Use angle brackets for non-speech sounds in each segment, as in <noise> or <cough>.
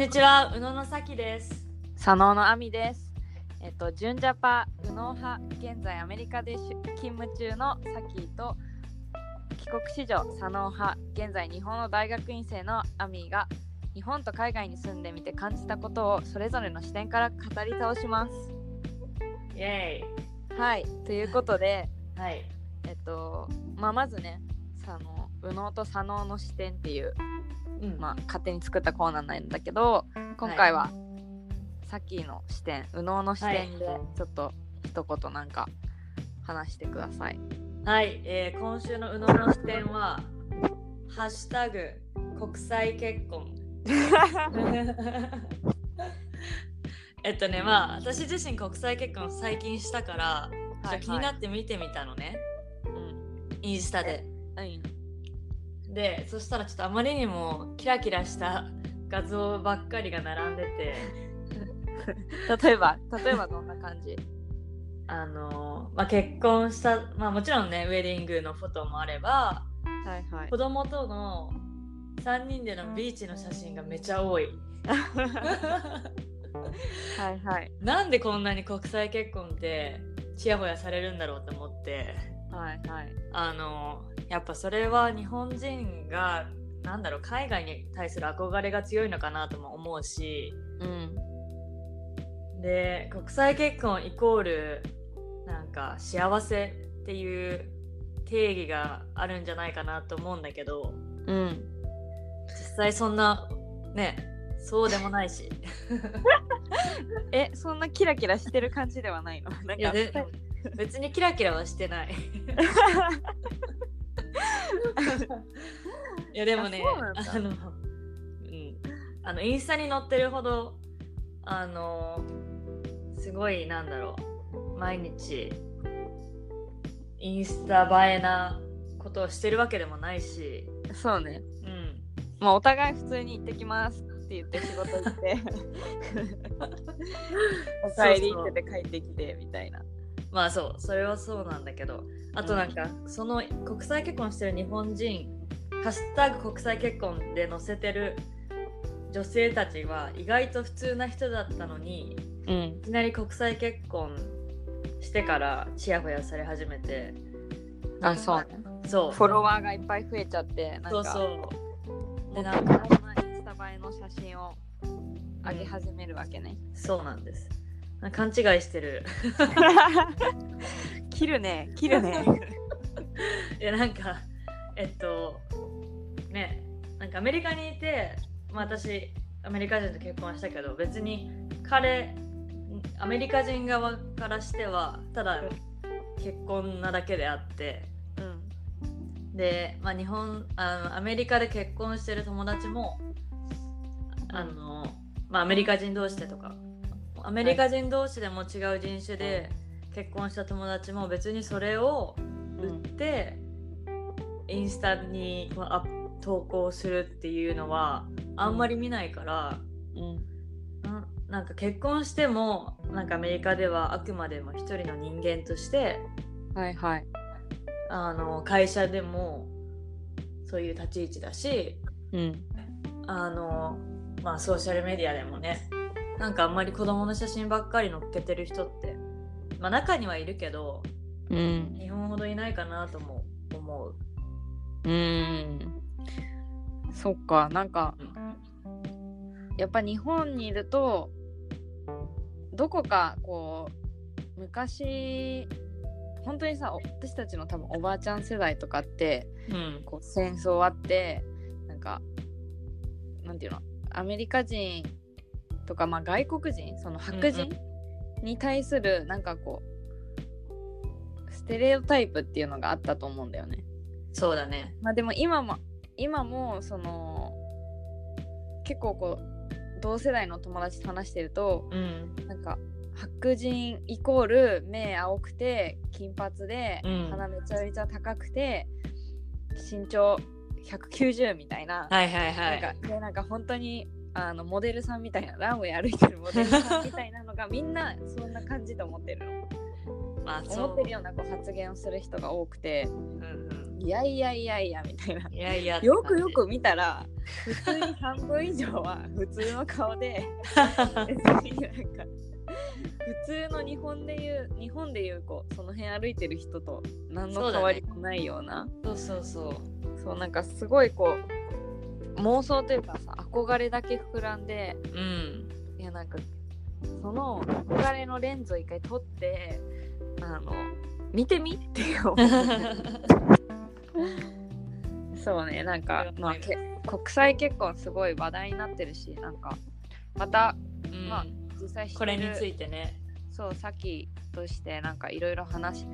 にちは、宇野のさきです。佐野のあみです。えっと、純ジャパ、右脳派、現在アメリカでし勤務中のサキーと、帰国子女、佐野派、現在日本の大学院生のアミーが、日本と海外に住んでみて感じたことをそれぞれの視点から語り倒します。イェーはい、ということで、イ。はい。えっと、まあ、まずね、佐野、右脳と佐野の視点っていう、うん。まあ、勝手に作ったコーナーなんだけど今回は、さっきの視点右脳の視点ではい。ちょっと一言なんか話してください。はい、えー今週の宇野の視点は、ハッシュタグ国際結婚。<laughs> えっとね、まあ、私自身国際結婚最近したから、ちょっと気になって見てみたのね、インスタで。うんで、そしたらちょっとあまりにもキラキラした画像ばっかりが並んでて、<laughs> 例えば例えばどんな感じ？<laughs> あのまあ、結婚した、まあ、もちろんねウェディングのフォトもあればはいはい。子供との3人でのビーチの写真がめちゃ多い。<laughs> はいはい。なんでこんなに国際結婚ってちやほやされるんだろうと思って。はいはい。あのやっぱそれは日本人がなんだろう海外に対する憧れが強いのかなとも思うしうんで国際結婚イコールなんか幸せっていう定義があるんじゃないかなと思うんだけどうん。実際そんなねそうでもないし。<laughs> えそんなキラキラしてる感じではないの？なんか。いやで別にキラキラはしてない <laughs> いやでもねあの、うん、あのインスタに載ってるほどあのすごいなんだろう。毎日インスタ映えなことをしてるわけでもないし、そうね。うん、まあお互い普通に行ってきますって言って仕事行って。<laughs> お帰りって言って帰ってきてみたいなまあそうそれはそうなんだけどあとなんか、その国際結婚してる日本人「ハッシュタグ国際結婚」で載せてる女性たちは意外と普通な人だったのにうん。いきなり国際結婚してからチヤホヤされ始めてあそうね。そう。フォロワーがいっぱい増えちゃってなんか。そうそう。でなんかインスタ映えの写真を上げ始めるわけね。そうなんです勘違いしてる切るね切るね。<laughs> いやなんかえっとねなんかアメリカにいて、まあ、私アメリカ人と結婚したけど別に彼アメリカ人側からしてはただ結婚なだけであってうんで、まあ、日本あのアメリカで結婚してる友達もあの、まあ、アメリカ人同士でとかアメリカ人同士でも違う人種で結婚した友達も別にそれを売って、インスタにこうアップ投稿するっていうのはあんまり見ないから、うん。ななんか結婚してもなんかアメリカではあくまでも一人の人間としてはいはい。あの会社でもそういう立ち位置だしうん。あの、まあ、ソーシャルメディアでもねなんかあんまり子供の写真ばっかり載っけてる人って、まあ、中にはいるけどうん日本ほどいないかなとも思う。うん。そっかなんかやっぱ日本にいるとどこかこう昔本当にさ私たちの多分おばあちゃん世代とかってうんこう戦争あってなんかなんていうのアメリカ人とか、まあ、外国人その白人に対するなんかこうステレオタイプっていうのがあったと思うんだよね。そうだね。まあでも今も今もその結構こう同世代の友達と話してるとうん。なんか白人イコール目青くて金髪で、うん鼻めちゃめちゃ高くて身長190みたいな,、はいはいはい。なんかでなんか本当にあのモデルさんみたいなランウェイ歩いてるモデルさんみたいなのがみんなそんな感じと思ってるの。まあそう。思ってるようなこう発言をする人が多くて。うんうん。いやいやいやいやみたいな。いやいや。よくよく見たら普通に半分以上は普通の顔で普通の日本でいう日本でいうこうその辺歩いてる人と何の変わりもないような。そうそうそう。そうなんかすごいこう妄想というかさ憧れだけ膨らんでうん。いやなんかその憧れのレンズを一回取ってあの見てみって思う <laughs> そうねなんか、まあ、け国際結婚すごい話題になってるしなんかまたうん。まあ実際これについてね。そうさっきとしてなんかいろいろ話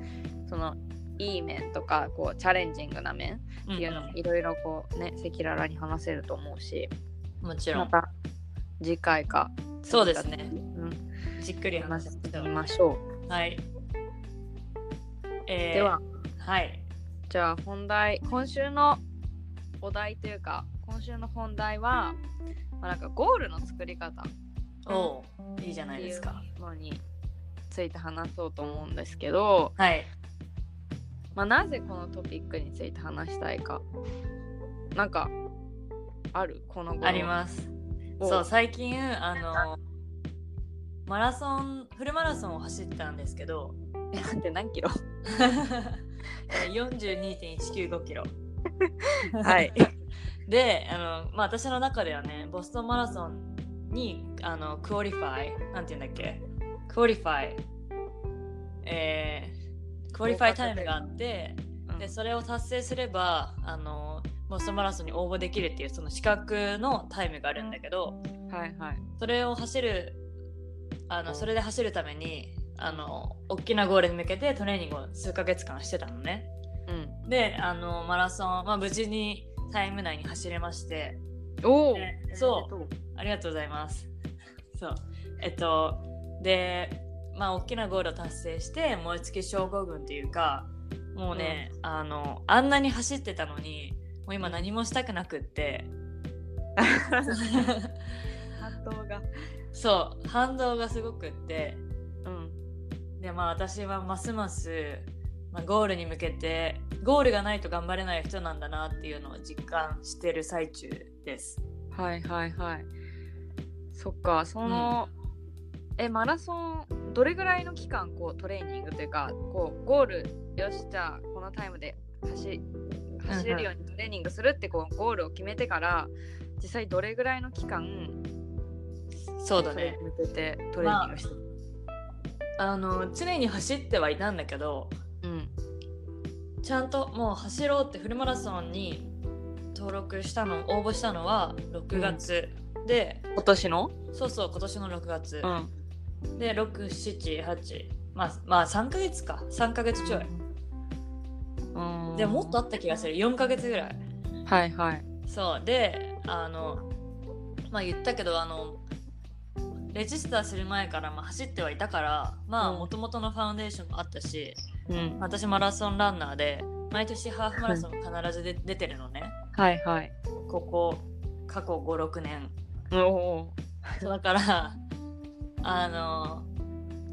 そのいい面とかこうチャレンジングな面っていうのもいろいろこうね赤裸々に話せると思うしもちろん。また次回かそうですね。うん、じっくり話話ししててみましょはい、えーう。では。はい。じゃあ本題今週のお題というか今週の本題は、まあ、なんかゴールの作り方っおういいじゃないですか。のについて話そうと思うんですけど、はいまあ、なぜこのトピックについて話したいか。なんかある？このあります。そう最近あのマラソンフルマラソンを走ったんですけど。す待って何キロ？えー42.195キロ。<laughs> はい。<laughs> であの、まあ、私の中ではねボストンマラソンにあの qualify なんて言うんだっけ？ Qualify。えー、 qualify time があってでそれを達成すればあのボストンマラソンに応募できるっていうその資格のタイムがあるんだけどはいはい。それを走るあのそれで走るためにあの大きなゴールに向けてトレーニングを数ヶ月間してたのね。うん。であのマラソン、まあ、無事にタイム内に走れまして。おお、ねそう。ありがとうございます。そう。えっとでまあ大きなゴールを達成して燃え尽き症候群っていうかもうね、あのあんなに走ってたのにもう今何もしたくなくって。<laughs> 反動が。そう反動がすごくって。うん。でまあ私はますます、まあ、ゴールに向けてゴールがないと頑張れない人なんだなっていうのを実感してる最中です。はいはいはい。そっかその、えマラソンどれぐらいの期間こうトレーニングというかこうゴールよしじゃあこのタイムで走走れるようにトレーニングするってこうゴールを決めてから実際どれぐらいの期間そうだね。向けてトレーニングして、あの常に走ってはいたんだけどうん。ちゃんともう走ろうってフルマラソンに登録したの応募したのは6月、で今年の？そうそう今年の6月、んで678まあまあ3ヶ月か。3ヶ月ちょい、うん。でももっとあった気がする。4ヶ月ぐらい。はいはい。そう。であのまあ言ったけどあのレジスターする前からまあ走ってはいたからまあうん。もともとのファウンデーションもあったし、うん。私マラソンランナーで毎年ハーフマラソン必ずで出てるのね。はいはい。ここ過去56年。おおだからあの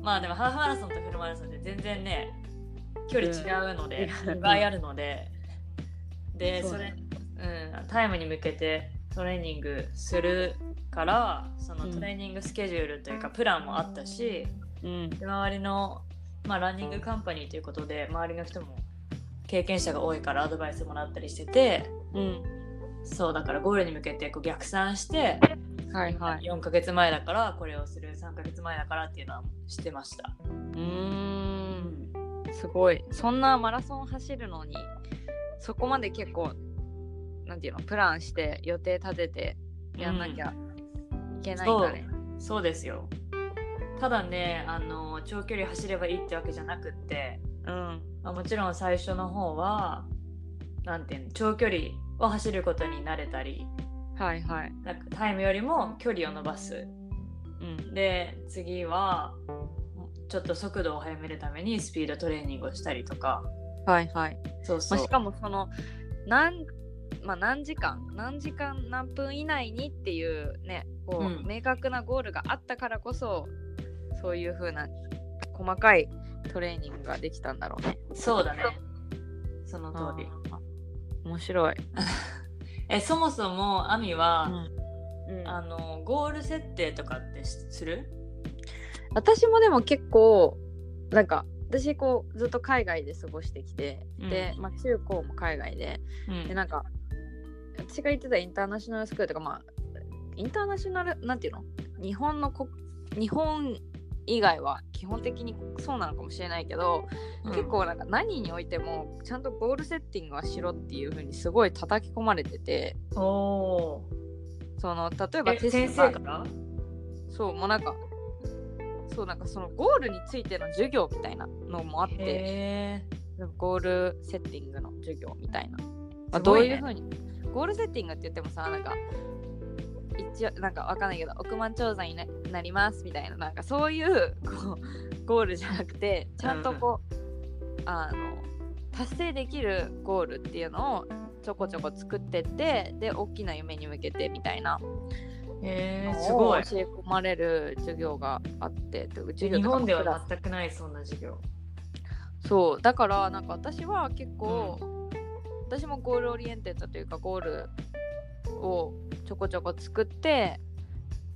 まあでもハーフマラソンとフルマラソンって全然ね距離違うので、うん。2 <laughs> 倍あるので。でそれ、うん、タイムに向けてトレーニングするからそのうん。トレーニングスケジュールというかプランもあったし、うん。で周りの、まあ、ランニングカンパニーということで周りの人も経験者が多いからアドバイスもらったりしててうんそうだからゴールに向けてこう逆算してはいはい。4ヶ月前だからこれをする3ヶ月前だからっていうのはしてました。うーん。すごい。そんなマラソン走るのにそこまで結構なんていうのプランして予定立ててやんなきゃいけないんだね、そうですよ。ただねあの長距離走ればいいってわけじゃなくって、うん。まあ、もちろん最初の方はなんていうの長距離を走ることに慣れたりはいはい。なんかタイムよりも距離を伸ばす。うん。で次はちょっと速度を速めるためにスピードトレーニングをしたりとか。はいはい、そうそう、まあ、しかもその何,、まあ、何時間何時間何分以内にっていうねこう、うん。明確なゴールがあったからこそそういう風な細かいトレーニングができたんだろうね。そうだね。その通り面白い。<laughs> えそもそもアミは、うん。あのゴール設定とかってしする？私もでも結構なんか私こうずっと海外で過ごしてきて、うん。で、まあ、中高も海外でうん。でなんか私が行ってたインターナショナルスクールとかまあインターナショナルなんていうの？日本のこ日本以外は基本的にそうなのかもしれないけど、結構なんか何においてもちゃんとゴールセッティングはしろっていう風にすごい叩き込まれててその例えば先ストが生からそうもうなんかそうなんかそのゴールについての授業みたいなのもあってへゴールセッティングの授業みたいな、まあ、どういうふうに？ゴールセッティングって言ってもさなんか一応なんかわかんないけど億万長者にななりますみたいななんかそういうこう <laughs> ゴールじゃなくてちゃんとこう、あの達成できるゴールっていうのをちょこちょこ作ってってで大きな夢に向けてみたいなえすごい。教え込まれる授業があって日本では全くないそんな授業。そう。だからなんか私は結構、私も goal oriented というかゴールをちょこちょこ作って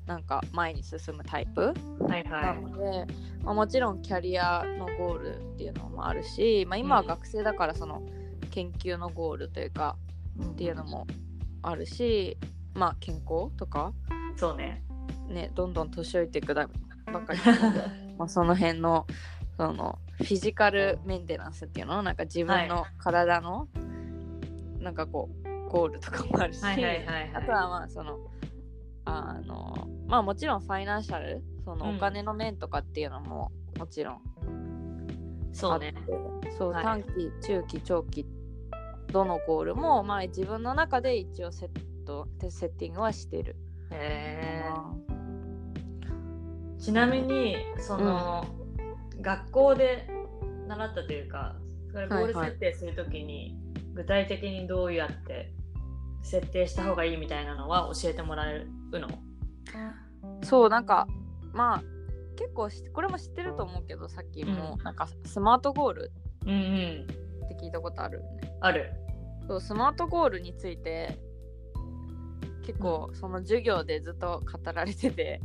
なんか前に進むタイプはいはないので、まあ、もちろんキャリアのゴールっていうのもあるし、まあ、今は学生だからその研究のゴールというかっていうのもあるし、まあ健康とかそうね。ねどんどん年老いていくだばかり <laughs> まあその辺のそのフィジカルメンテナンスっていうのなんか自分の体の、なんかこうゴールとかもあるし、はいはいはいはい。あとはまあそのあのまあもちろんファイナンシャルそのうんお金の面とかっていうのももちろんそうね。あってそう、はい。短期中期長期どのゴールもまあ自分の中で一応セットセッティングはしてる。へー。ちなみにその、学校で習ったというかそれゴール設定するときに、具体的にどうやって設定した方がいいみたいなのは教えてもらえるの？そうなんかまあ結構しこれも知ってると思うけどさっきも、うん。なんかスマートゴールって聞いたことある？よねある。そうスマートゴールについて結構その授業でずっと語られてて、へ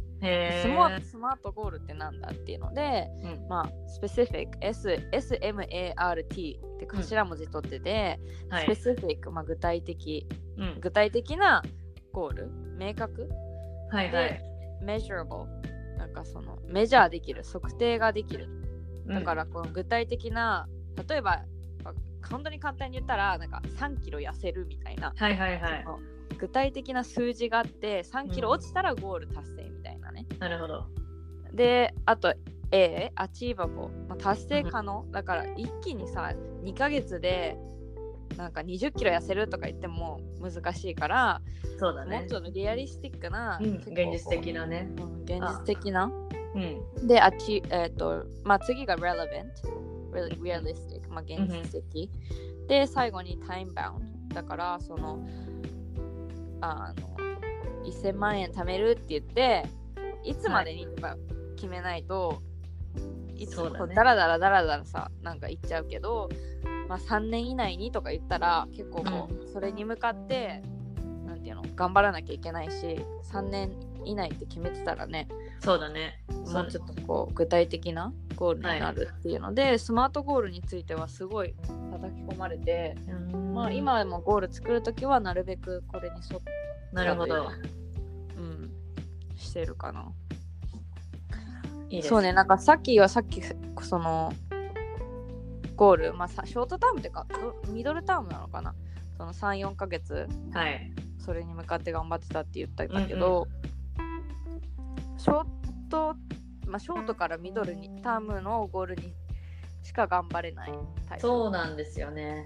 スマえスマートゴールってなんだっていうのでうん。まあ specific S SMART って頭文字取ってて、はい。specific、まあ、具体的うん。具体的なゴール？明確？はいはい。で measurable なんかそのメジャーできる測定ができる。だからこの具体的な例えばあ本当に簡単に言ったらなんか3キロ痩せるみたいな、はいはいはい。具体的な数字があって3キロ落ちたらゴール達成なるほど。であと A アチーバボ。まあ、達成可能、だから一気にさ2ヶ月でなんか20キロ痩せるとか言っても難しいから、そうだね。もうちょっとリアリスティックな、うん現実的なね。うん現実的な。うん。で、あっち、えっ、と、まあ次が relevant、re- realistic、まあ現実的。で、最後に time bound。だから、その、あの、1000万円貯めるって言って、いつまでにとか決めないと、いつもそうだらだらだらだらさ、なんか言っちゃうけど、まあ3年以内にとか言ったら、結構こう、それに向かって、なんていうの、頑張らなきゃいけないし、3年以内って決めてたらね、そうだね。もうちょっとこう具体的なゴールになるっていうので、スマートゴールについてはすごい叩き込まれて、うん。まあ、今でもゴール作るときはなるべくこれに沿って、なるほど。うん、してるかな。いいですそうね、なんかさっきはさっきそのゴール、まあ、さショートタームっていうかどミドルタームなのかな。その34ヶ月はい。それに向かって頑張ってたって言ったんだけど、ショート、まあ、ショートからミドルにタームのゴールにしか頑張れないタイプ。そうなんですよね。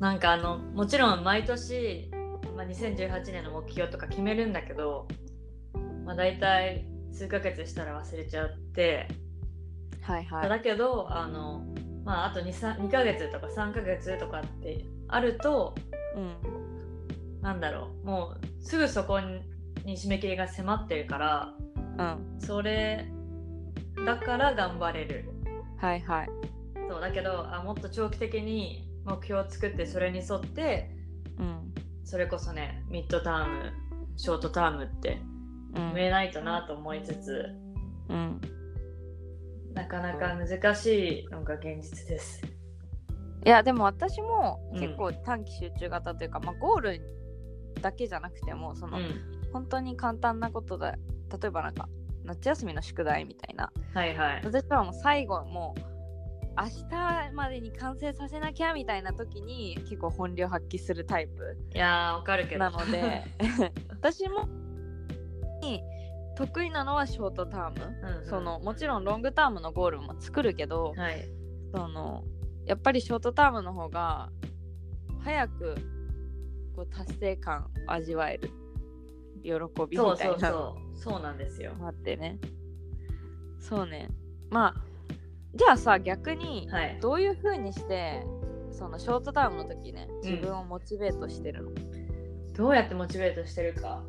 なんかあのもちろん毎年、まあ、2018年の目標とか決めるんだけど、まあ、大体数ヶ月したら忘れちゃって、はいはい。だけどあの、まあ、あと 2, 2ヶ月とか3ヶ月とかってあるとうんなんだろう。もうすぐそこに締め切りが迫ってるからうん。それだから頑張れる。はいはい。そうだけどあもっと長期的に目標を作ってそれに沿ってうん。それこそねミッドタームショートタームってうん決めないとなと思いつつ、うんなかなか難しいのが現実です。いやでも私もうん結構短期集中型というか、まあ、ゴールだけじゃなくてもその、うん、本当に簡単なことだ例えばなんか夏休みの宿題みたいなはいはい。私はもう最後もう明日までに完成させなきゃみたいな時に結構本領発揮するタイプいやーわかるけど。なので <laughs> 私も得意なのはショートターム、うんうんそのもちろんロングタームのゴールも作るけど、はい。そのやっぱりショートタームの方が早くこう達成感を味わえる喜びみそうそたいうなのそう。そうなんですよ。があってねそうねまあじゃあさ逆にはい。どういう風にしてそのショートタームの時ねうん自分をモチベートしてるの、どうやってモチベートしてるか。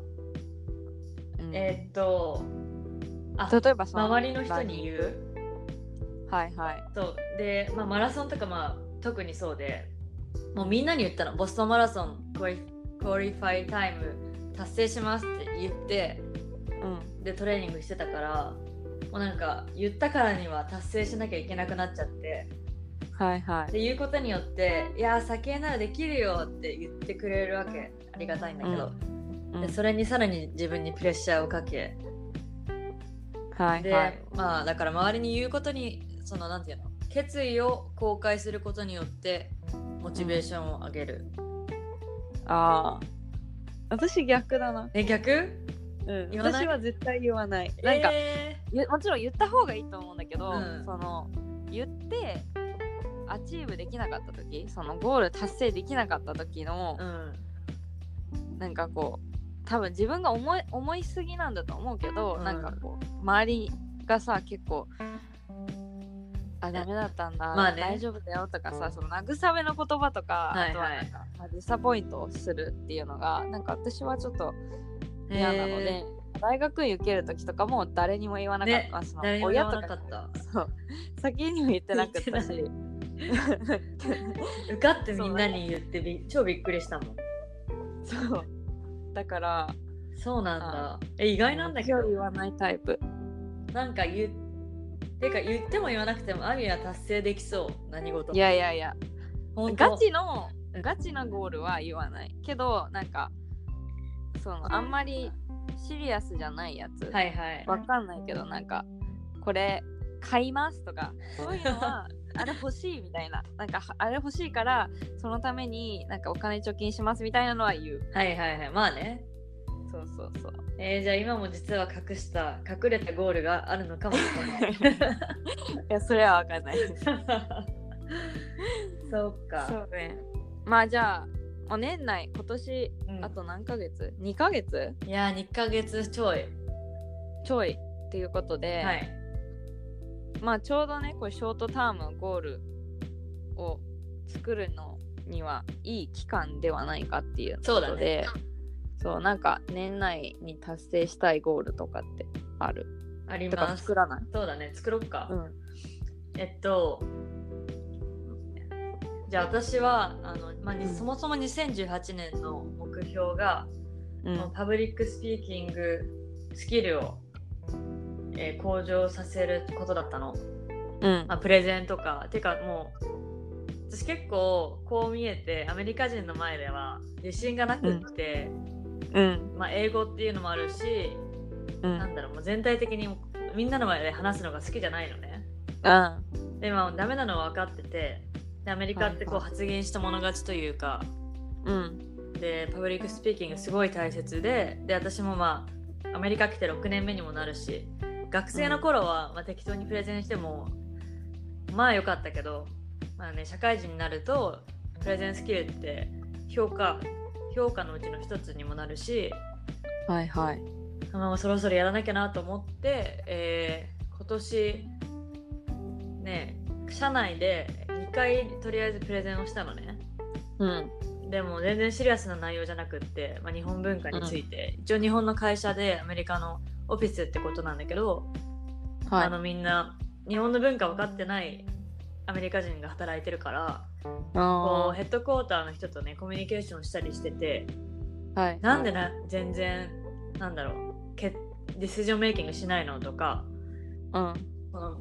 うん。えーっと、あ例えばさ周りの人に言う？はいはい。そう。で、まあ、マラソンとかまあ特にそうでもうみんなに言ったの。ボストンマラソンクオリクオリファイタイム達成しますって言ってうん。でトレーニングしてたからもうなんか言ったからには達成しなきゃいけなくなっちゃって。はいはい。で言うことによって「いやー酒ならできるよ」って言ってくれるわけ。ありがたいんだけど、うんでそれにさらに自分にプレッシャーをかけ。で、はいはい。まあだから周りに言うことにそのなんていうの決意を公開することによってモチベーションを上げる、ああ私逆だな、え逆？うん、私は絶対言わない。なんか、もちろん言った方がいいと思うんだけど、うん。その言って achieve できなかった時そのゴール達成できなかった時のー、うん。なんかこう多分自分が思い思いすぎなんだと思うけど、うん。なんかこう周りがさ結構あダメだったんだ、まあね。大丈夫だよとかさその慰めの言葉とか、はいはい。あとはなんか、まあ、 disappoint をするっていうのがなんか私はちょっと嫌なので、大学院受ける時とかも誰にも言わなかった、ねまあその親とかそう。<laughs> 先にも言ってなかったし。<laughs> 受かってみんなに言ってび超びっくりしたもん。そうだから。そうなんだ。え意外なんだけど。言わないタイプ。なんか言ってか言っても言わなくてもアミは達成できそう。何事も。いやいやいや。ガチのガチなゴールは言わないけどなんかそのあんまりシリアスじゃないやつ、はいはい。わかんないけどなんかこれ買いますとかそういうのは <laughs> <laughs> あれ欲しいみたいな。なんかあれ欲しいからそのためになんかお金貯金しますみたいなのは言う。はいはいはい。まあね。そうそうそう。えー、じゃあ今も実は隠した隠れたゴールがあるのかもしれない。<laughs> いやそれはわかんない。で <laughs> すそうか。そうね。まあじゃあもう年内今年うん。あと何ヶ月、2ヶ月？いや2ヶ月ちょい。ちょいっていうことで、はいまあちょうどねこれショートタームのゴールを作るのにはいい期間ではないかっていうそうだことでそうなんか年内に達成したいゴールとかってある？あります。作らない？そうだね作ろっか、うん。えっとじゃあ私はあの、まあにうん。そもそも2018年の目標が、うん。パブリックスピーキングスキルを、えー向上させることだったの、うん。まあ、プレゼンとか。てかもう私結構こう見えてアメリカ人の前では自信がなくって、うん。まあ、英語っていうのもあるし、うん。なんだろうもう全体的にみんなの前で話すのが好きじゃないのね。あでもダメなのは分かっててでアメリカってこう発言した者勝ちというか、うん。で public speaking すごい大切でで私もまあアメリカ来て6年目にもなるし学生の頃は、まあ、適当にプレゼンしてもまあ良かったけど、まあね、社会人になるとプレゼンスキルって評価評価のうちの一つにもなるし、はいはい。まあ、そろそろやらなきゃなと思って、えー今年ね社内で2回とりあえずプレゼンをしたのね。うん。でも全然シリアスな内容じゃなくって、まあ、日本文化について、一応日本の会社でアメリカのオフィスってことなんだけど、はい。あのみんな日本の文化分かってないアメリカ人が働いてるからこうあヘッドクォーターの人とねコミュニケーションしたりしててーはい。なんでな全然なんだろうけディシジョンメイキングしないのとかうん。この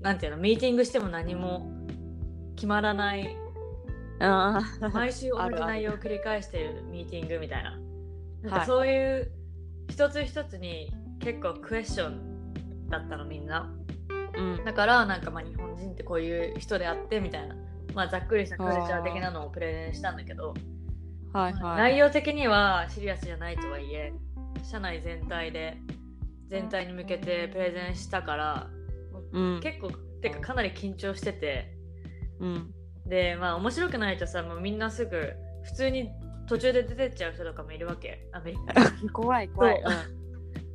なんていうのミーティングしても何も決まらないあー。毎週同じ内容を繰り返しているミーティングみたいな。なんかはい。そういう一つ一つに結構クエスチョンだったのみんな。うん。だからなんかまあ日本人ってこういう人であってみたいな、まあ、ざっくりしたカルチャー的なのをプレゼンしたんだけど、はいはい。内容的にはシリアスじゃないとはいえ社内全体で全体に向けてプレゼンしたからうん。結構てかかなり緊張してて。うん。でまあ面白くないとさもうみんなすぐ普通に途中で出てっちゃう人とかもいるわけ。アメリカに。<laughs> 怖い怖い。そう。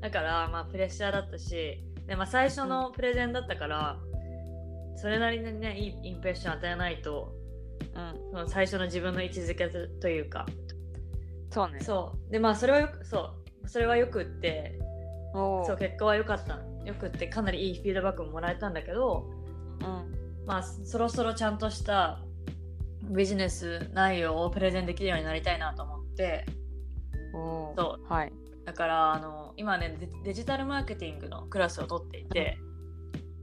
だからまあプレッシャーだったしで、まあ、最初のプレゼンだったからそれなりにねいいインプレッション与えないとうん。その最初の自分の位置づけというか。そうね。そう。でまあそれはよくそう。それはよくってそう結果は良かった。よくってかなりいいフィードバックももらえたんだけどうん。まあそろそろちゃんとしたビジネス内容をプレゼンできるようになりたいなと思って。そはい。だからあの今ねデデジタルマーケティングのクラスを取っていて、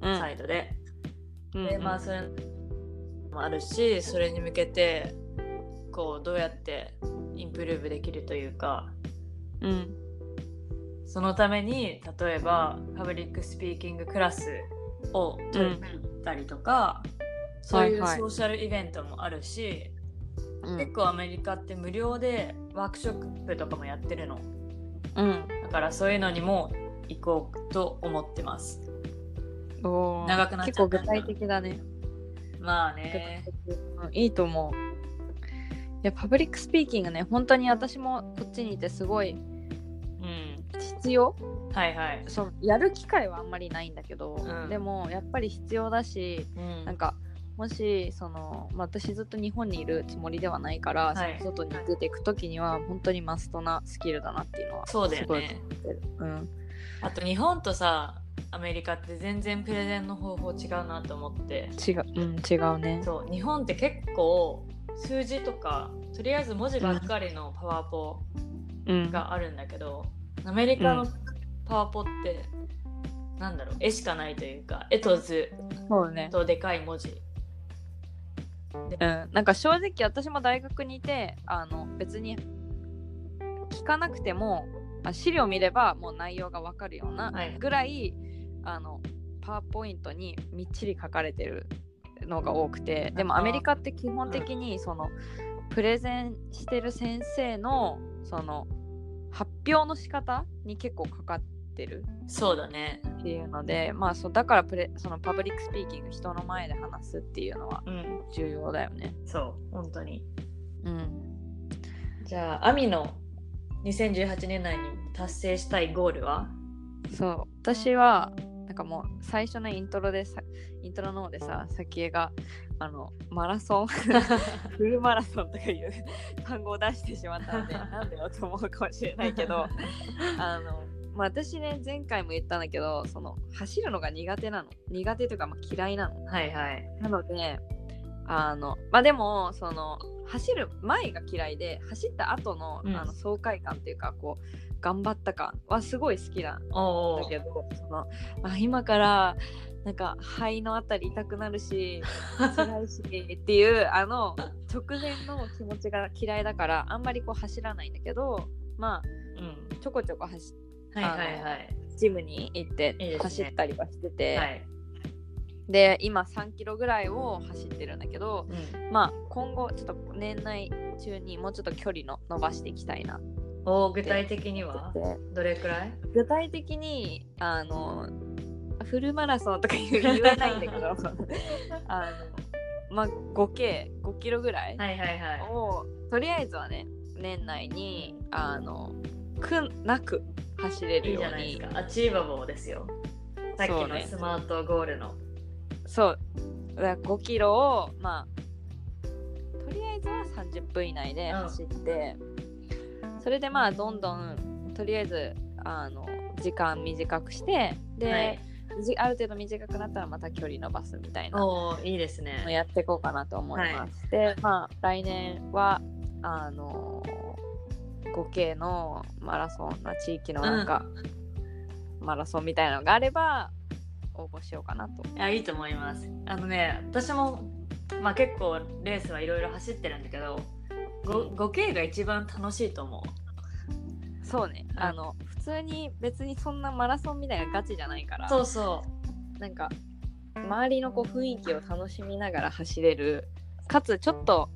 うん。サイドで。うんでまあそれもあるしそれに向けてこうどうやって improve できるというかうん。そのために例えば public speaking classを取ったりとか、そういうはいはい。 social event もあるし、うん。結構アメリカって無料でワークショップとかもやってるの。うん。だからそういうのにも行こうと思ってます。長くなっちゃった結構具体的だね。まあね。うんいいと思う。いや public speaking ね本当に私もこっちにいてすごいうん。必要？はいはい、そのやる機会はあんまりないんだけど、うん。でもやっぱり必要だしうん。なんかもしその、まあ、私ずっと日本にいるつもりではないから、はい。外に出ていく時には本当にマストなスキルだなっていうのはそうだよね。思ってる。うん。あと日本とさアメリカって全然プレゼンの方法違うなと思って。違う、うん、違うね。そう日本って結構数字とかとりあえず文字ばっかりのパワーポうん。があるんだけど、アメリカのパワーポって、なんだろう絵しかないというか絵と図そうね。とでかい文字うん、なんか正直私も大学にいてあの別に聞かなくてもあ資料見ればもう内容がわかるようなはい。ぐらい、あのパワーポイントにみっちり書かれてるのが多くてでもアメリカって基本的にそのプレゼンしてる先生のその発表の仕方に結構かかってる。そうだね。っていうのでまあそうだからプレその public speaking 人の前で話すっていうのはうん。重要だよね。そう本当に。うん。じゃあアミの2018年内に達成したいゴールは？そう。私はなんかもう最初のイントロでさイントロの方でささきえがあのマラソン <laughs> フルマラソンとかいう単語を出してしまったのでなんだよと思うかもしれないけど <laughs> あの、まあ、私ね前回も言ったんだけどその走るのが苦手なの。苦手というかまあ嫌いなの。はいはい。なのであのまあでもその走る前が嫌いで走った後の,、うん。あの爽快感っていうかこう頑張った感はすごい好きなんだけどそのあ今からなんか肺のあたり痛くなるし辛いしっていうあの直前の気持ちが嫌いだからあんまりこう走らないんだけどまうん。あちょこちょこ走はいはいはい。ジムに行って走ったりはしてて。はい。で今3キロぐらいを走ってるんだけどうん。まあ今後ちょっと年内中にもうちょっと距離の伸ばしていきたいなっお具体的には？てどれくらい？具体的にあのフルマラソンとか言う言えないんだけど。<laughs> あのまあ 5K5 キロぐらいはいはいはい。をとりあえずはね年内にあの苦なく走れるように。いいアチーバボーですよ。さっきのスマートゴールの。そう,、ね、そう5キロをまあとりあえずは30分以内で走って、うん、それでまあどんどんとりあえずあの時間短くしてで、はい。ある程度短くなったらまた距離伸ばすみたいなおいいですね。やっていこうかなと思います。はい、でまあ来年はあのー 5K のマラソンな地域のなんか、うん、マラソンみたいなのがあれば応募しようかなと。いやいいと思います。あのね私も、まあ、結構レースはいろいろ走ってるんだけど 5K が一番楽しいと思う。そうね、うん、あの普通に別にそんなマラソンみたいなガチじゃないからそうそう。なんか周りのこう雰囲気を楽しみながら走れる。かつちょっと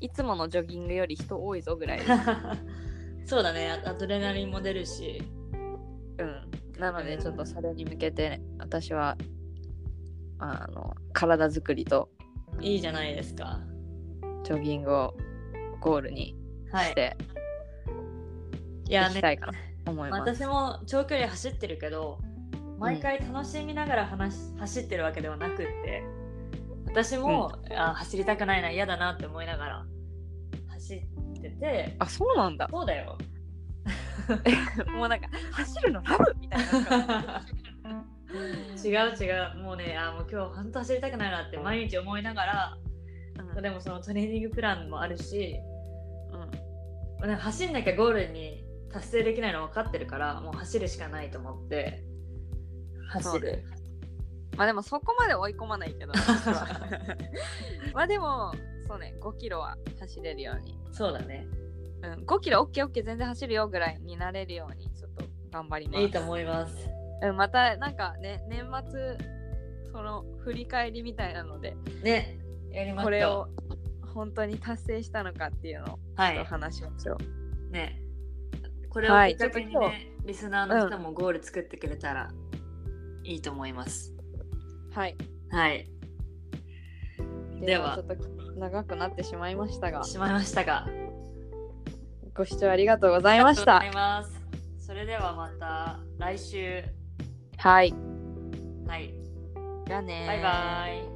いつものジョギングより人多いぞぐらい、う。<laughs> そうだねアアドレナリンも出るし。うん、なのでちょっとそれに向けて私はあの体作りといいじゃないですか。ジョギングをゴールにはい。していいやねきたいかなと思います。私も長距離走ってるけど毎回楽しみながら話し走ってるわけではなくって私も、あ走りたくないな嫌だなって思いながら走っててあそうなんだ。そうだよ。もうなんか走るのラブみたいな。<laughs> 違う違う。もうねあもう今日本当走りたくないなって毎日思いながらうん。でもそのトレーニングプランもあるしうん。なんか走んなきゃゴールに達成できないの分かってるからもう走るしかないと思って。走るまあでもそこまで追い込まないけど <laughs> まあでもそうね5キロは走れるように、そうだね。うん、5キロ OKOK 全然走るよぐらいになれるようにちょっと頑張ります。いいと思います。うん、またなんかね年末その振り返りみたいなのでねやりましこれを本当に達成したのかっていうのをはい。ちょっと話しましょう、ね。これをはい。きっかけにちょっとね、リスナーの人もゴール作ってくれたらいいと思います。はいはい。ではちょっと長くなってしまいましたがしまいましたが。ご視聴ありがとうございましたありがとうございます。それではまた来週。はいはい。じゃあねーバイバイ。